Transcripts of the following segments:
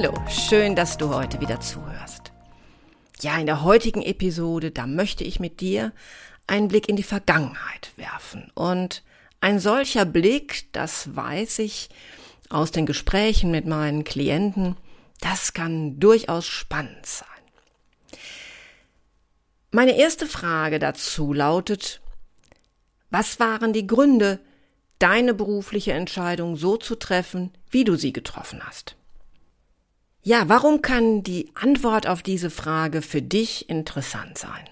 Hallo, schön, dass du heute wieder zuhörst. Ja, in der heutigen Episode, da möchte ich mit dir einen Blick in die Vergangenheit werfen. Und ein solcher Blick, das weiß ich aus den Gesprächen mit meinen Klienten, das kann durchaus spannend sein. Meine erste Frage dazu lautet, was waren die Gründe, deine berufliche Entscheidung so zu treffen, wie du sie getroffen hast? Ja, warum kann die Antwort auf diese Frage für dich interessant sein?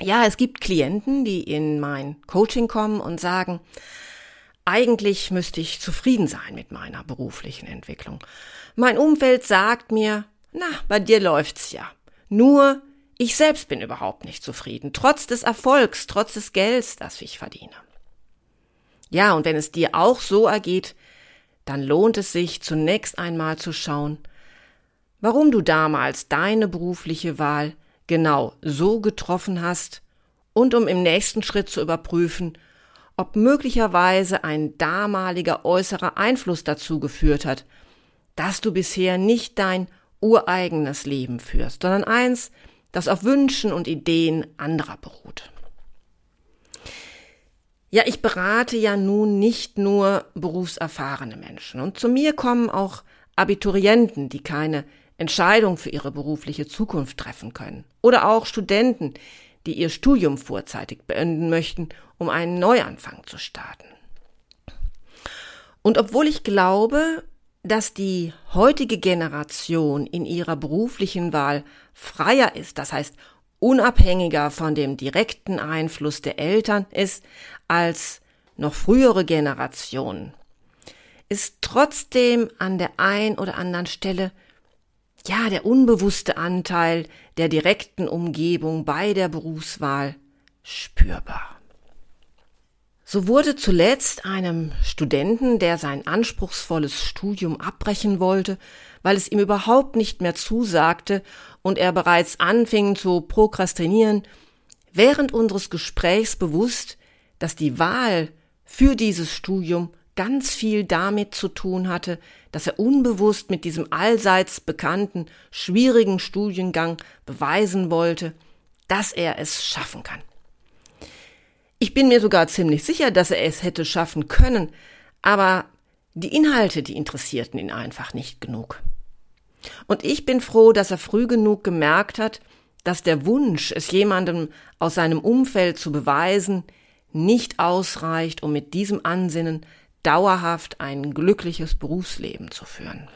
Ja, es gibt Klienten, die in mein Coaching kommen und sagen, eigentlich müsste ich zufrieden sein mit meiner beruflichen Entwicklung. Mein Umfeld sagt mir, na, bei dir läuft's ja. Nur ich selbst bin überhaupt nicht zufrieden, trotz des Erfolgs, trotz des Gelds, das ich verdiene. Ja, und wenn es dir auch so ergeht, dann lohnt es sich zunächst einmal zu schauen, warum du damals deine berufliche Wahl genau so getroffen hast und um im nächsten Schritt zu überprüfen, ob möglicherweise ein damaliger äußerer Einfluss dazu geführt hat, dass du bisher nicht dein ureigenes Leben führst, sondern eins, das auf Wünschen und Ideen anderer beruht. Ja, ich berate ja nun nicht nur berufserfahrene Menschen und zu mir kommen auch Abiturienten, die keine Entscheidung für ihre berufliche Zukunft treffen können. Oder auch Studenten, die ihr Studium vorzeitig beenden möchten, um einen Neuanfang zu starten. Und obwohl ich glaube, dass die heutige Generation in ihrer beruflichen Wahl freier ist, das heißt unabhängiger von dem direkten Einfluss der Eltern ist als noch frühere Generationen, ist trotzdem an der ein oder anderen Stelle ja, der unbewusste Anteil der direkten Umgebung bei der Berufswahl spürbar. So wurde zuletzt einem Studenten, der sein anspruchsvolles Studium abbrechen wollte, weil es ihm überhaupt nicht mehr zusagte und er bereits anfing zu prokrastinieren, während unseres Gesprächs bewusst, dass die Wahl für dieses Studium ganz viel damit zu tun hatte, dass er unbewusst mit diesem allseits bekannten, schwierigen Studiengang beweisen wollte, dass er es schaffen kann. Ich bin mir sogar ziemlich sicher, dass er es hätte schaffen können, aber die Inhalte, die interessierten ihn einfach nicht genug. Und ich bin froh, dass er früh genug gemerkt hat, dass der Wunsch, es jemandem aus seinem Umfeld zu beweisen, nicht ausreicht, um mit diesem Ansinnen dauerhaft ein glückliches Berufsleben zu führen.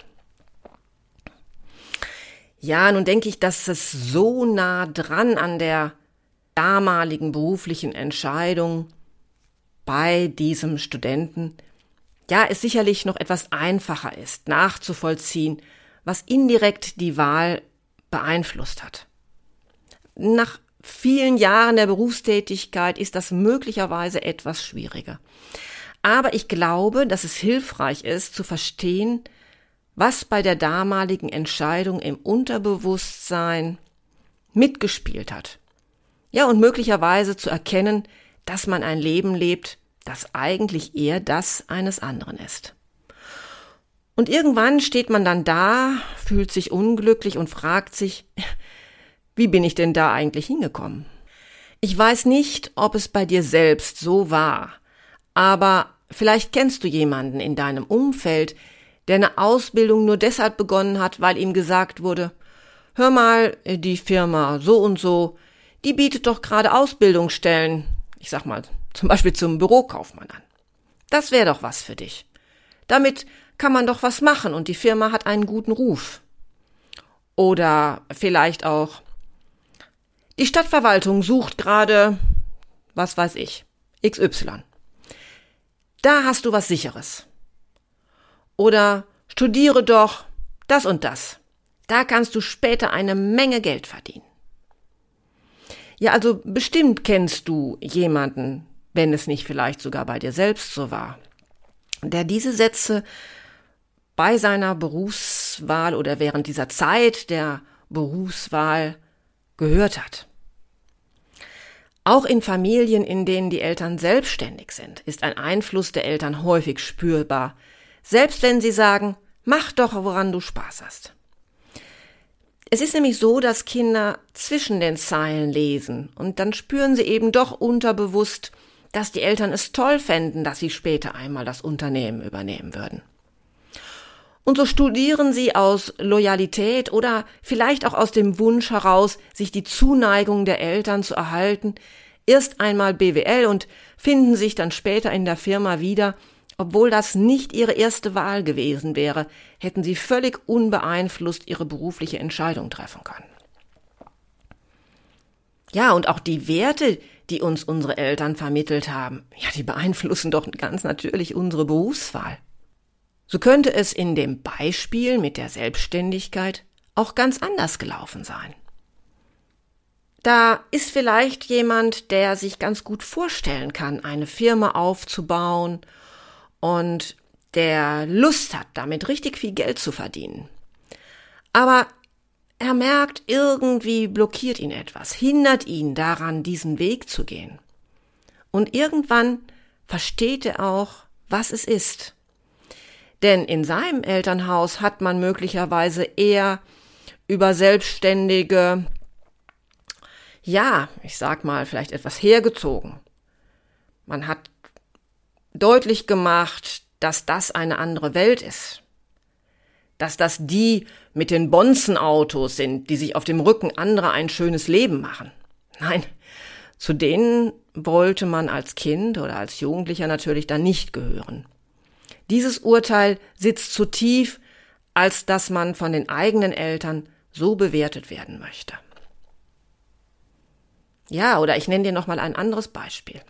Ja, nun denke ich, dass es so nah dran an der damaligen beruflichen Entscheidung bei diesem Studenten, ja, es sicherlich noch etwas einfacher ist, nachzuvollziehen, was indirekt die Wahl beeinflusst hat. Nach vielen Jahren der Berufstätigkeit ist das möglicherweise etwas schwieriger. Aber ich glaube, dass es hilfreich ist zu verstehen, was bei der damaligen Entscheidung im Unterbewusstsein mitgespielt hat. Ja, und möglicherweise zu erkennen, dass man ein Leben lebt, das eigentlich eher das eines anderen ist. Und irgendwann steht man dann da, fühlt sich unglücklich und fragt sich, wie bin ich denn da eigentlich hingekommen? Ich weiß nicht, ob es bei dir selbst so war, aber vielleicht kennst du jemanden in deinem Umfeld, der eine Ausbildung nur deshalb begonnen hat, weil ihm gesagt wurde, hör mal, die Firma so und so, die bietet doch gerade Ausbildungsstellen, ich sag mal, zum Beispiel zum Bürokaufmann an. Das wäre doch was für dich. Damit kann man doch was machen und die Firma hat einen guten Ruf. Oder vielleicht auch, Die Stadtverwaltung sucht gerade, was weiß ich, XY. Da hast du was sicheres. Oder studiere doch das und das. Da kannst du später eine Menge Geld verdienen. Ja, also bestimmt kennst du jemanden, wenn es nicht vielleicht sogar bei dir selbst so war, der diese Sätze bei seiner Berufswahl oder während dieser Zeit der Berufswahl gehört hat. Auch in Familien, in denen die Eltern selbstständig sind, ist ein Einfluss der Eltern häufig spürbar, selbst wenn sie sagen, mach doch, woran du Spaß hast. Es ist nämlich so, dass Kinder zwischen den Zeilen lesen und dann spüren sie eben doch unterbewusst, dass die Eltern es toll fänden, dass sie später einmal das Unternehmen übernehmen würden. Und so studieren sie aus Loyalität oder vielleicht auch aus dem Wunsch heraus, sich die Zuneigung der Eltern zu erhalten, erst einmal BWL und finden sich dann später in der Firma wieder, obwohl das nicht ihre erste Wahl gewesen wäre, hätten sie völlig unbeeinflusst ihre berufliche Entscheidung treffen können. Ja, und auch die Werte, die uns unsere Eltern vermittelt haben, ja, die beeinflussen doch ganz natürlich unsere Berufswahl. So könnte es in dem Beispiel mit der Selbstständigkeit auch ganz anders gelaufen sein. Da ist vielleicht jemand, der sich ganz gut vorstellen kann, eine Firma aufzubauen und der Lust hat, damit richtig viel Geld zu verdienen. Aber er merkt, irgendwie blockiert ihn etwas, hindert ihn daran, diesen Weg zu gehen. Und irgendwann versteht er auch, was es ist. Denn in seinem Elternhaus hat man möglicherweise eher über Selbstständige, ja, ich sag mal, vielleicht etwas hergezogen. Man hat deutlich gemacht, dass das eine andere Welt ist dass das die mit den Bonzenautos sind, die sich auf dem Rücken anderer ein schönes Leben machen. Nein, zu denen wollte man als Kind oder als Jugendlicher natürlich dann nicht gehören. Dieses Urteil sitzt zu tief, als dass man von den eigenen Eltern so bewertet werden möchte. Ja, oder ich nenne dir noch mal ein anderes Beispiel.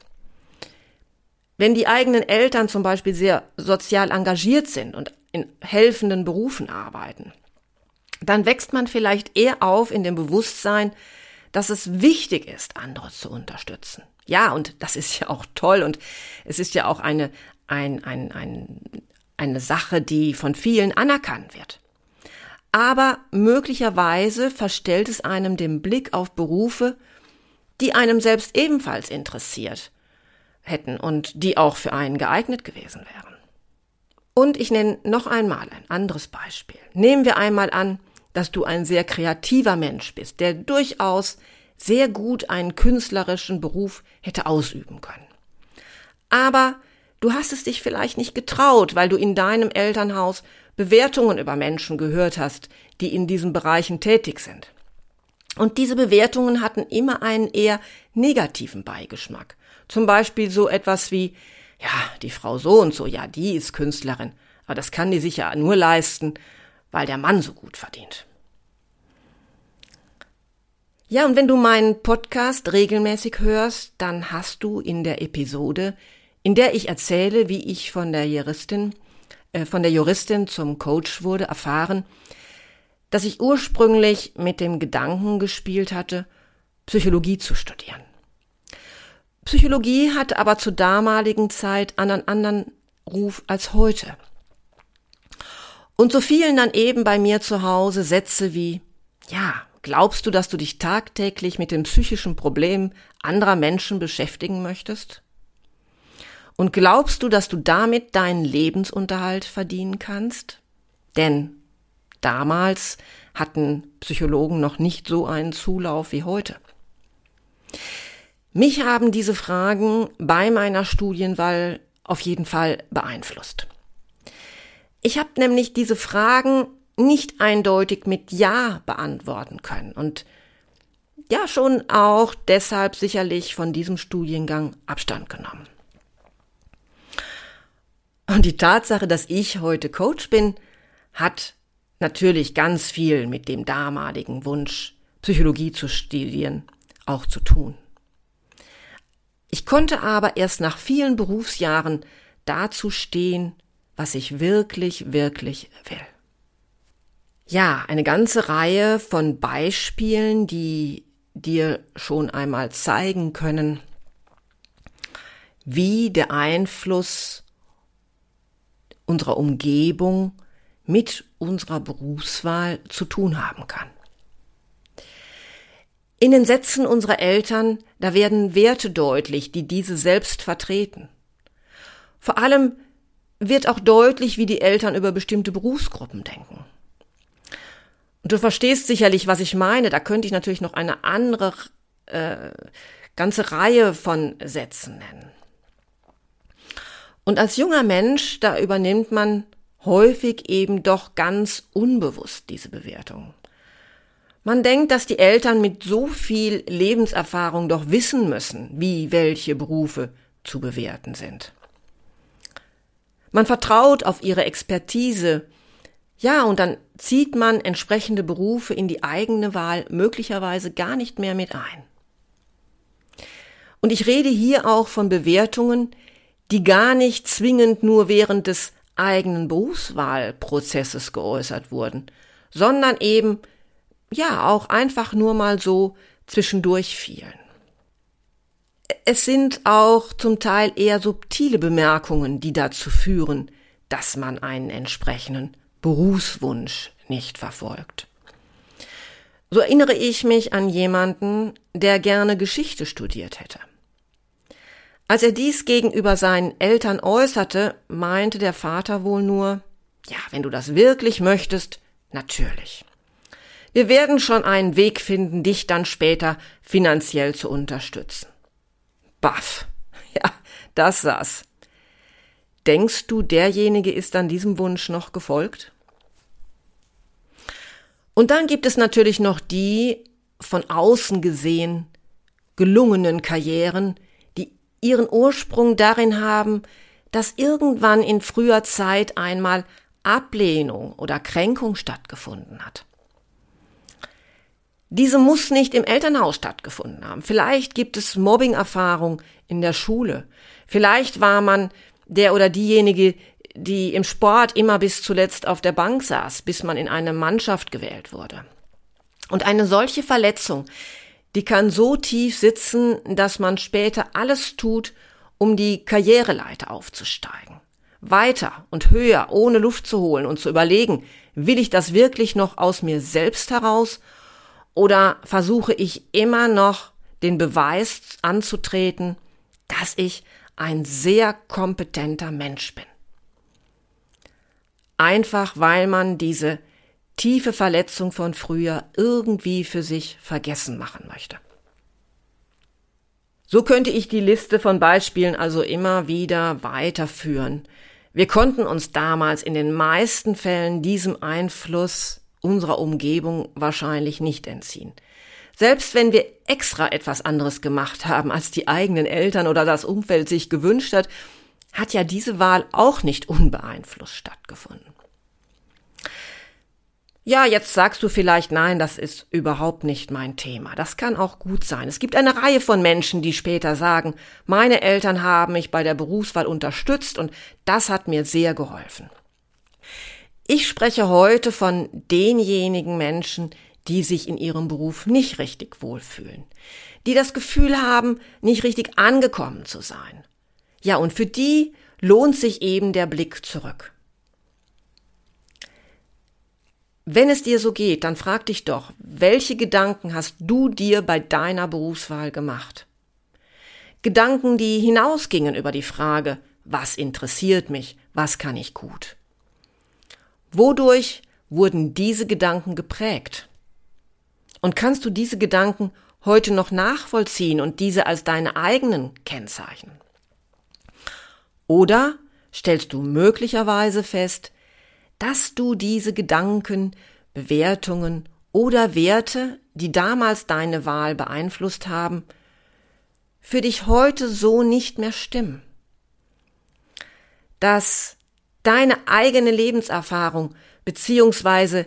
Wenn die eigenen Eltern zum Beispiel sehr sozial engagiert sind und in helfenden Berufen arbeiten, dann wächst man vielleicht eher auf in dem Bewusstsein, dass es wichtig ist, andere zu unterstützen. Ja, und das ist ja auch toll und es ist ja auch eine, ein, ein, ein, eine Sache, die von vielen anerkannt wird. Aber möglicherweise verstellt es einem den Blick auf Berufe, die einem selbst ebenfalls interessiert hätten und die auch für einen geeignet gewesen wären. Und ich nenne noch einmal ein anderes Beispiel. Nehmen wir einmal an, dass du ein sehr kreativer Mensch bist, der durchaus sehr gut einen künstlerischen Beruf hätte ausüben können. Aber du hast es dich vielleicht nicht getraut, weil du in deinem Elternhaus Bewertungen über Menschen gehört hast, die in diesen Bereichen tätig sind. Und diese Bewertungen hatten immer einen eher negativen Beigeschmack. Zum Beispiel so etwas wie, ja, die Frau so und so, ja, die ist Künstlerin, aber das kann die sich ja nur leisten, weil der Mann so gut verdient. Ja, und wenn du meinen Podcast regelmäßig hörst, dann hast du in der Episode, in der ich erzähle, wie ich von der Juristin, äh, von der Juristin zum Coach wurde, erfahren, dass ich ursprünglich mit dem Gedanken gespielt hatte, Psychologie zu studieren. Psychologie hatte aber zur damaligen Zeit einen anderen Ruf als heute. Und so fielen dann eben bei mir zu Hause Sätze wie, ja, glaubst du, dass du dich tagtäglich mit den psychischen Problemen anderer Menschen beschäftigen möchtest? Und glaubst du, dass du damit deinen Lebensunterhalt verdienen kannst? Denn damals hatten Psychologen noch nicht so einen Zulauf wie heute. Mich haben diese Fragen bei meiner Studienwahl auf jeden Fall beeinflusst. Ich habe nämlich diese Fragen nicht eindeutig mit Ja beantworten können und ja schon auch deshalb sicherlich von diesem Studiengang Abstand genommen. Und die Tatsache, dass ich heute Coach bin, hat natürlich ganz viel mit dem damaligen Wunsch, Psychologie zu studieren, auch zu tun. Ich konnte aber erst nach vielen Berufsjahren dazu stehen, was ich wirklich, wirklich will. Ja, eine ganze Reihe von Beispielen, die dir schon einmal zeigen können, wie der Einfluss unserer Umgebung mit unserer Berufswahl zu tun haben kann. In den Sätzen unserer Eltern, da werden Werte deutlich, die diese selbst vertreten. Vor allem wird auch deutlich, wie die Eltern über bestimmte Berufsgruppen denken. Und du verstehst sicherlich, was ich meine. Da könnte ich natürlich noch eine andere äh, ganze Reihe von Sätzen nennen. Und als junger Mensch, da übernimmt man häufig eben doch ganz unbewusst diese Bewertung. Man denkt, dass die Eltern mit so viel Lebenserfahrung doch wissen müssen, wie welche Berufe zu bewerten sind. Man vertraut auf ihre Expertise, ja, und dann zieht man entsprechende Berufe in die eigene Wahl möglicherweise gar nicht mehr mit ein. Und ich rede hier auch von Bewertungen, die gar nicht zwingend nur während des eigenen Berufswahlprozesses geäußert wurden, sondern eben ja auch einfach nur mal so zwischendurch fielen. Es sind auch zum Teil eher subtile Bemerkungen, die dazu führen, dass man einen entsprechenden Berufswunsch nicht verfolgt. So erinnere ich mich an jemanden, der gerne Geschichte studiert hätte. Als er dies gegenüber seinen Eltern äußerte, meinte der Vater wohl nur, ja, wenn du das wirklich möchtest, natürlich. Wir werden schon einen Weg finden, dich dann später finanziell zu unterstützen. Baff. Ja, das saß. Denkst du, derjenige ist dann diesem Wunsch noch gefolgt? Und dann gibt es natürlich noch die von außen gesehen gelungenen Karrieren, ihren Ursprung darin haben, dass irgendwann in früher Zeit einmal Ablehnung oder Kränkung stattgefunden hat. Diese muss nicht im Elternhaus stattgefunden haben. Vielleicht gibt es Mobbing-Erfahrung in der Schule. Vielleicht war man der oder diejenige, die im Sport immer bis zuletzt auf der Bank saß, bis man in eine Mannschaft gewählt wurde. Und eine solche Verletzung, die kann so tief sitzen, dass man später alles tut, um die Karriereleiter aufzusteigen. Weiter und höher, ohne Luft zu holen und zu überlegen, will ich das wirklich noch aus mir selbst heraus oder versuche ich immer noch den Beweis anzutreten, dass ich ein sehr kompetenter Mensch bin? Einfach weil man diese tiefe Verletzung von früher irgendwie für sich vergessen machen möchte. So könnte ich die Liste von Beispielen also immer wieder weiterführen. Wir konnten uns damals in den meisten Fällen diesem Einfluss unserer Umgebung wahrscheinlich nicht entziehen. Selbst wenn wir extra etwas anderes gemacht haben, als die eigenen Eltern oder das Umfeld sich gewünscht hat, hat ja diese Wahl auch nicht unbeeinflusst stattgefunden. Ja, jetzt sagst du vielleicht, nein, das ist überhaupt nicht mein Thema. Das kann auch gut sein. Es gibt eine Reihe von Menschen, die später sagen, meine Eltern haben mich bei der Berufswahl unterstützt und das hat mir sehr geholfen. Ich spreche heute von denjenigen Menschen, die sich in ihrem Beruf nicht richtig wohlfühlen, die das Gefühl haben, nicht richtig angekommen zu sein. Ja, und für die lohnt sich eben der Blick zurück. Wenn es dir so geht, dann frag dich doch, welche Gedanken hast du dir bei deiner Berufswahl gemacht? Gedanken, die hinausgingen über die Frage, was interessiert mich, was kann ich gut? Wodurch wurden diese Gedanken geprägt? Und kannst du diese Gedanken heute noch nachvollziehen und diese als deine eigenen kennzeichnen? Oder stellst du möglicherweise fest, dass du diese Gedanken, Bewertungen oder Werte, die damals deine Wahl beeinflusst haben, für dich heute so nicht mehr stimmen? Dass deine eigene Lebenserfahrung beziehungsweise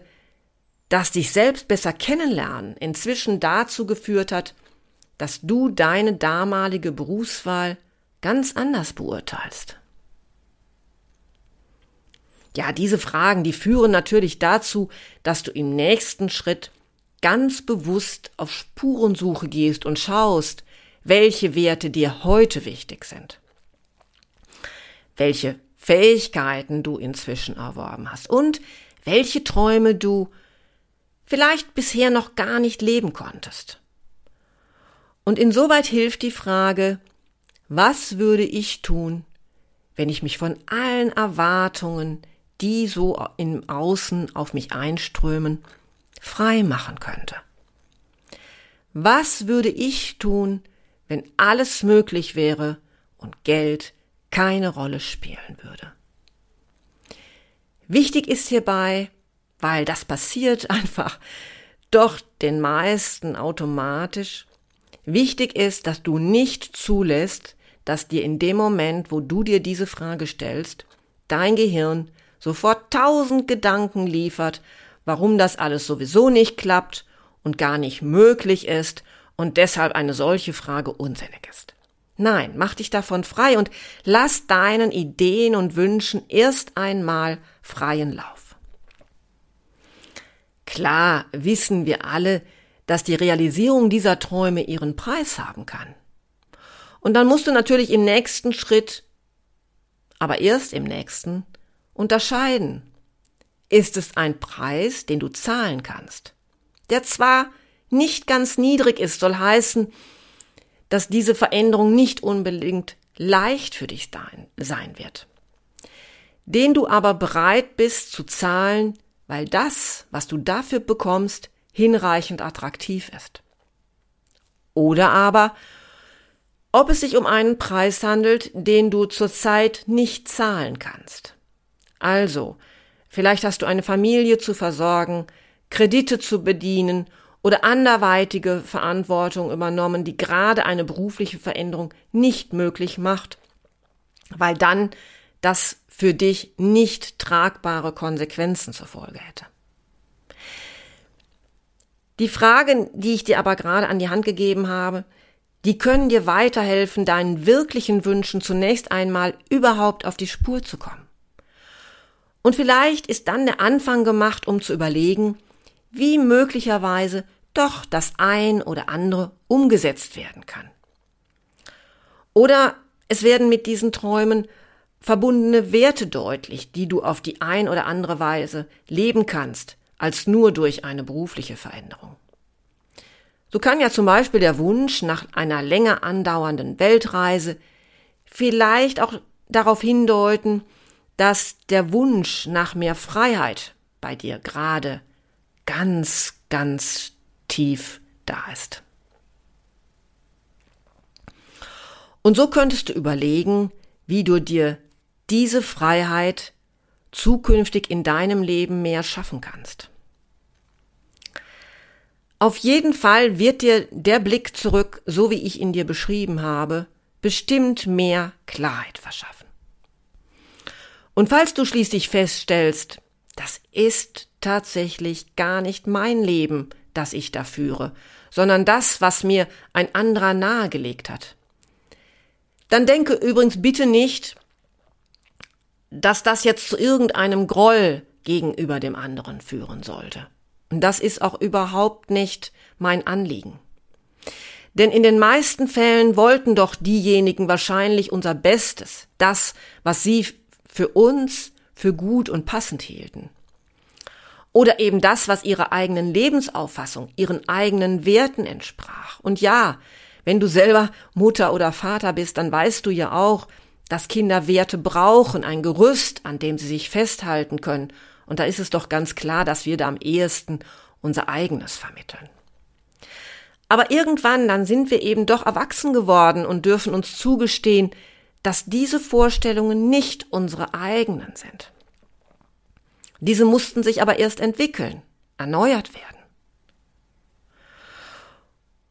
das dich selbst besser kennenlernen inzwischen dazu geführt hat, dass du deine damalige Berufswahl ganz anders beurteilst? Ja, diese Fragen, die führen natürlich dazu, dass du im nächsten Schritt ganz bewusst auf Spurensuche gehst und schaust, welche Werte dir heute wichtig sind. Welche Fähigkeiten du inzwischen erworben hast und welche Träume du vielleicht bisher noch gar nicht leben konntest. Und insoweit hilft die Frage, was würde ich tun, wenn ich mich von allen Erwartungen, die so im Außen auf mich einströmen, frei machen könnte? Was würde ich tun, wenn alles möglich wäre und Geld keine Rolle spielen würde? Wichtig ist hierbei, weil das passiert einfach doch den meisten automatisch, wichtig ist, dass du nicht zulässt, dass dir in dem Moment, wo du dir diese Frage stellst, dein Gehirn sofort tausend Gedanken liefert, warum das alles sowieso nicht klappt und gar nicht möglich ist und deshalb eine solche Frage unsinnig ist. Nein, mach dich davon frei und lass deinen Ideen und Wünschen erst einmal freien Lauf. Klar wissen wir alle, dass die Realisierung dieser Träume ihren Preis haben kann. Und dann musst du natürlich im nächsten Schritt, aber erst im nächsten, unterscheiden. Ist es ein Preis, den du zahlen kannst? Der zwar nicht ganz niedrig ist, soll heißen, dass diese Veränderung nicht unbedingt leicht für dich sein wird. Den du aber bereit bist zu zahlen, weil das, was du dafür bekommst, hinreichend attraktiv ist. Oder aber, ob es sich um einen Preis handelt, den du zurzeit nicht zahlen kannst. Also, vielleicht hast du eine Familie zu versorgen, Kredite zu bedienen oder anderweitige Verantwortung übernommen, die gerade eine berufliche Veränderung nicht möglich macht, weil dann das für dich nicht tragbare Konsequenzen zur Folge hätte. Die Fragen, die ich dir aber gerade an die Hand gegeben habe, die können dir weiterhelfen, deinen wirklichen Wünschen zunächst einmal überhaupt auf die Spur zu kommen. Und vielleicht ist dann der Anfang gemacht, um zu überlegen, wie möglicherweise doch das ein oder andere umgesetzt werden kann. Oder es werden mit diesen Träumen verbundene Werte deutlich, die du auf die ein oder andere Weise leben kannst, als nur durch eine berufliche Veränderung. So kann ja zum Beispiel der Wunsch nach einer länger andauernden Weltreise vielleicht auch darauf hindeuten, dass der Wunsch nach mehr Freiheit bei dir gerade ganz, ganz tief da ist. Und so könntest du überlegen, wie du dir diese Freiheit zukünftig in deinem Leben mehr schaffen kannst. Auf jeden Fall wird dir der Blick zurück, so wie ich ihn dir beschrieben habe, bestimmt mehr Klarheit verschaffen. Und falls du schließlich feststellst, das ist tatsächlich gar nicht mein Leben, das ich da führe, sondern das, was mir ein anderer nahegelegt hat. Dann denke übrigens bitte nicht, dass das jetzt zu irgendeinem Groll gegenüber dem anderen führen sollte. Und das ist auch überhaupt nicht mein Anliegen. Denn in den meisten Fällen wollten doch diejenigen wahrscheinlich unser Bestes, das, was sie für uns für gut und passend hielten. Oder eben das, was ihrer eigenen Lebensauffassung, ihren eigenen Werten entsprach. Und ja, wenn du selber Mutter oder Vater bist, dann weißt du ja auch, dass Kinder Werte brauchen, ein Gerüst, an dem sie sich festhalten können. Und da ist es doch ganz klar, dass wir da am ehesten unser eigenes vermitteln. Aber irgendwann, dann sind wir eben doch erwachsen geworden und dürfen uns zugestehen, dass diese Vorstellungen nicht unsere eigenen sind. Diese mussten sich aber erst entwickeln, erneuert werden.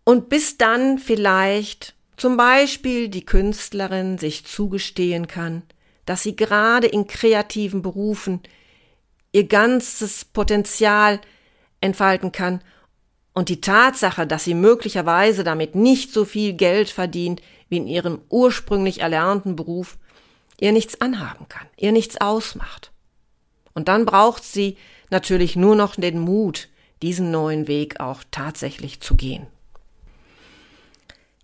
Und bis dann vielleicht zum Beispiel die Künstlerin sich zugestehen kann, dass sie gerade in kreativen Berufen ihr ganzes Potenzial entfalten kann Und die Tatsache, dass sie möglicherweise damit nicht so viel Geld verdient wie in ihrem ursprünglich erlernten Beruf, ihr nichts anhaben kann, ihr nichts ausmacht. Und dann braucht sie natürlich nur noch den Mut, diesen neuen Weg auch tatsächlich zu gehen.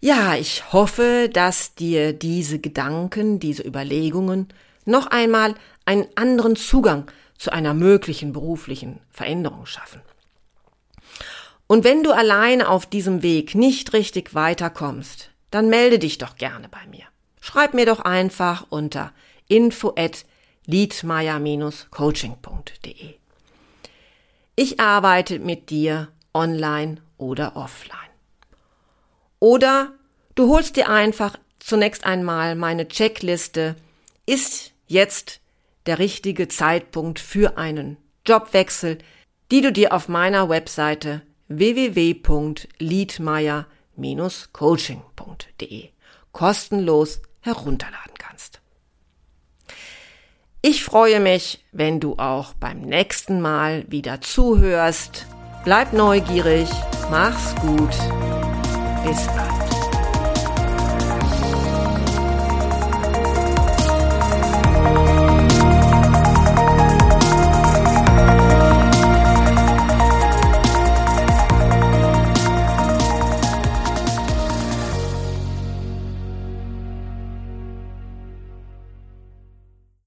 Ja, ich hoffe, dass dir diese Gedanken, diese Überlegungen noch einmal einen anderen Zugang zu einer möglichen beruflichen Veränderung schaffen. Und wenn du alleine auf diesem Weg nicht richtig weiterkommst, dann melde dich doch gerne bei mir. Schreib mir doch einfach unter info at liedmeier-coaching.de. Ich arbeite mit dir online oder offline. Oder du holst dir einfach zunächst einmal meine Checkliste. Ist jetzt der richtige Zeitpunkt für einen Jobwechsel, die du dir auf meiner Webseite www.liedmeier-coaching.de kostenlos herunterladen kannst. Ich freue mich, wenn du auch beim nächsten Mal wieder zuhörst. Bleib neugierig, mach's gut, bis bald.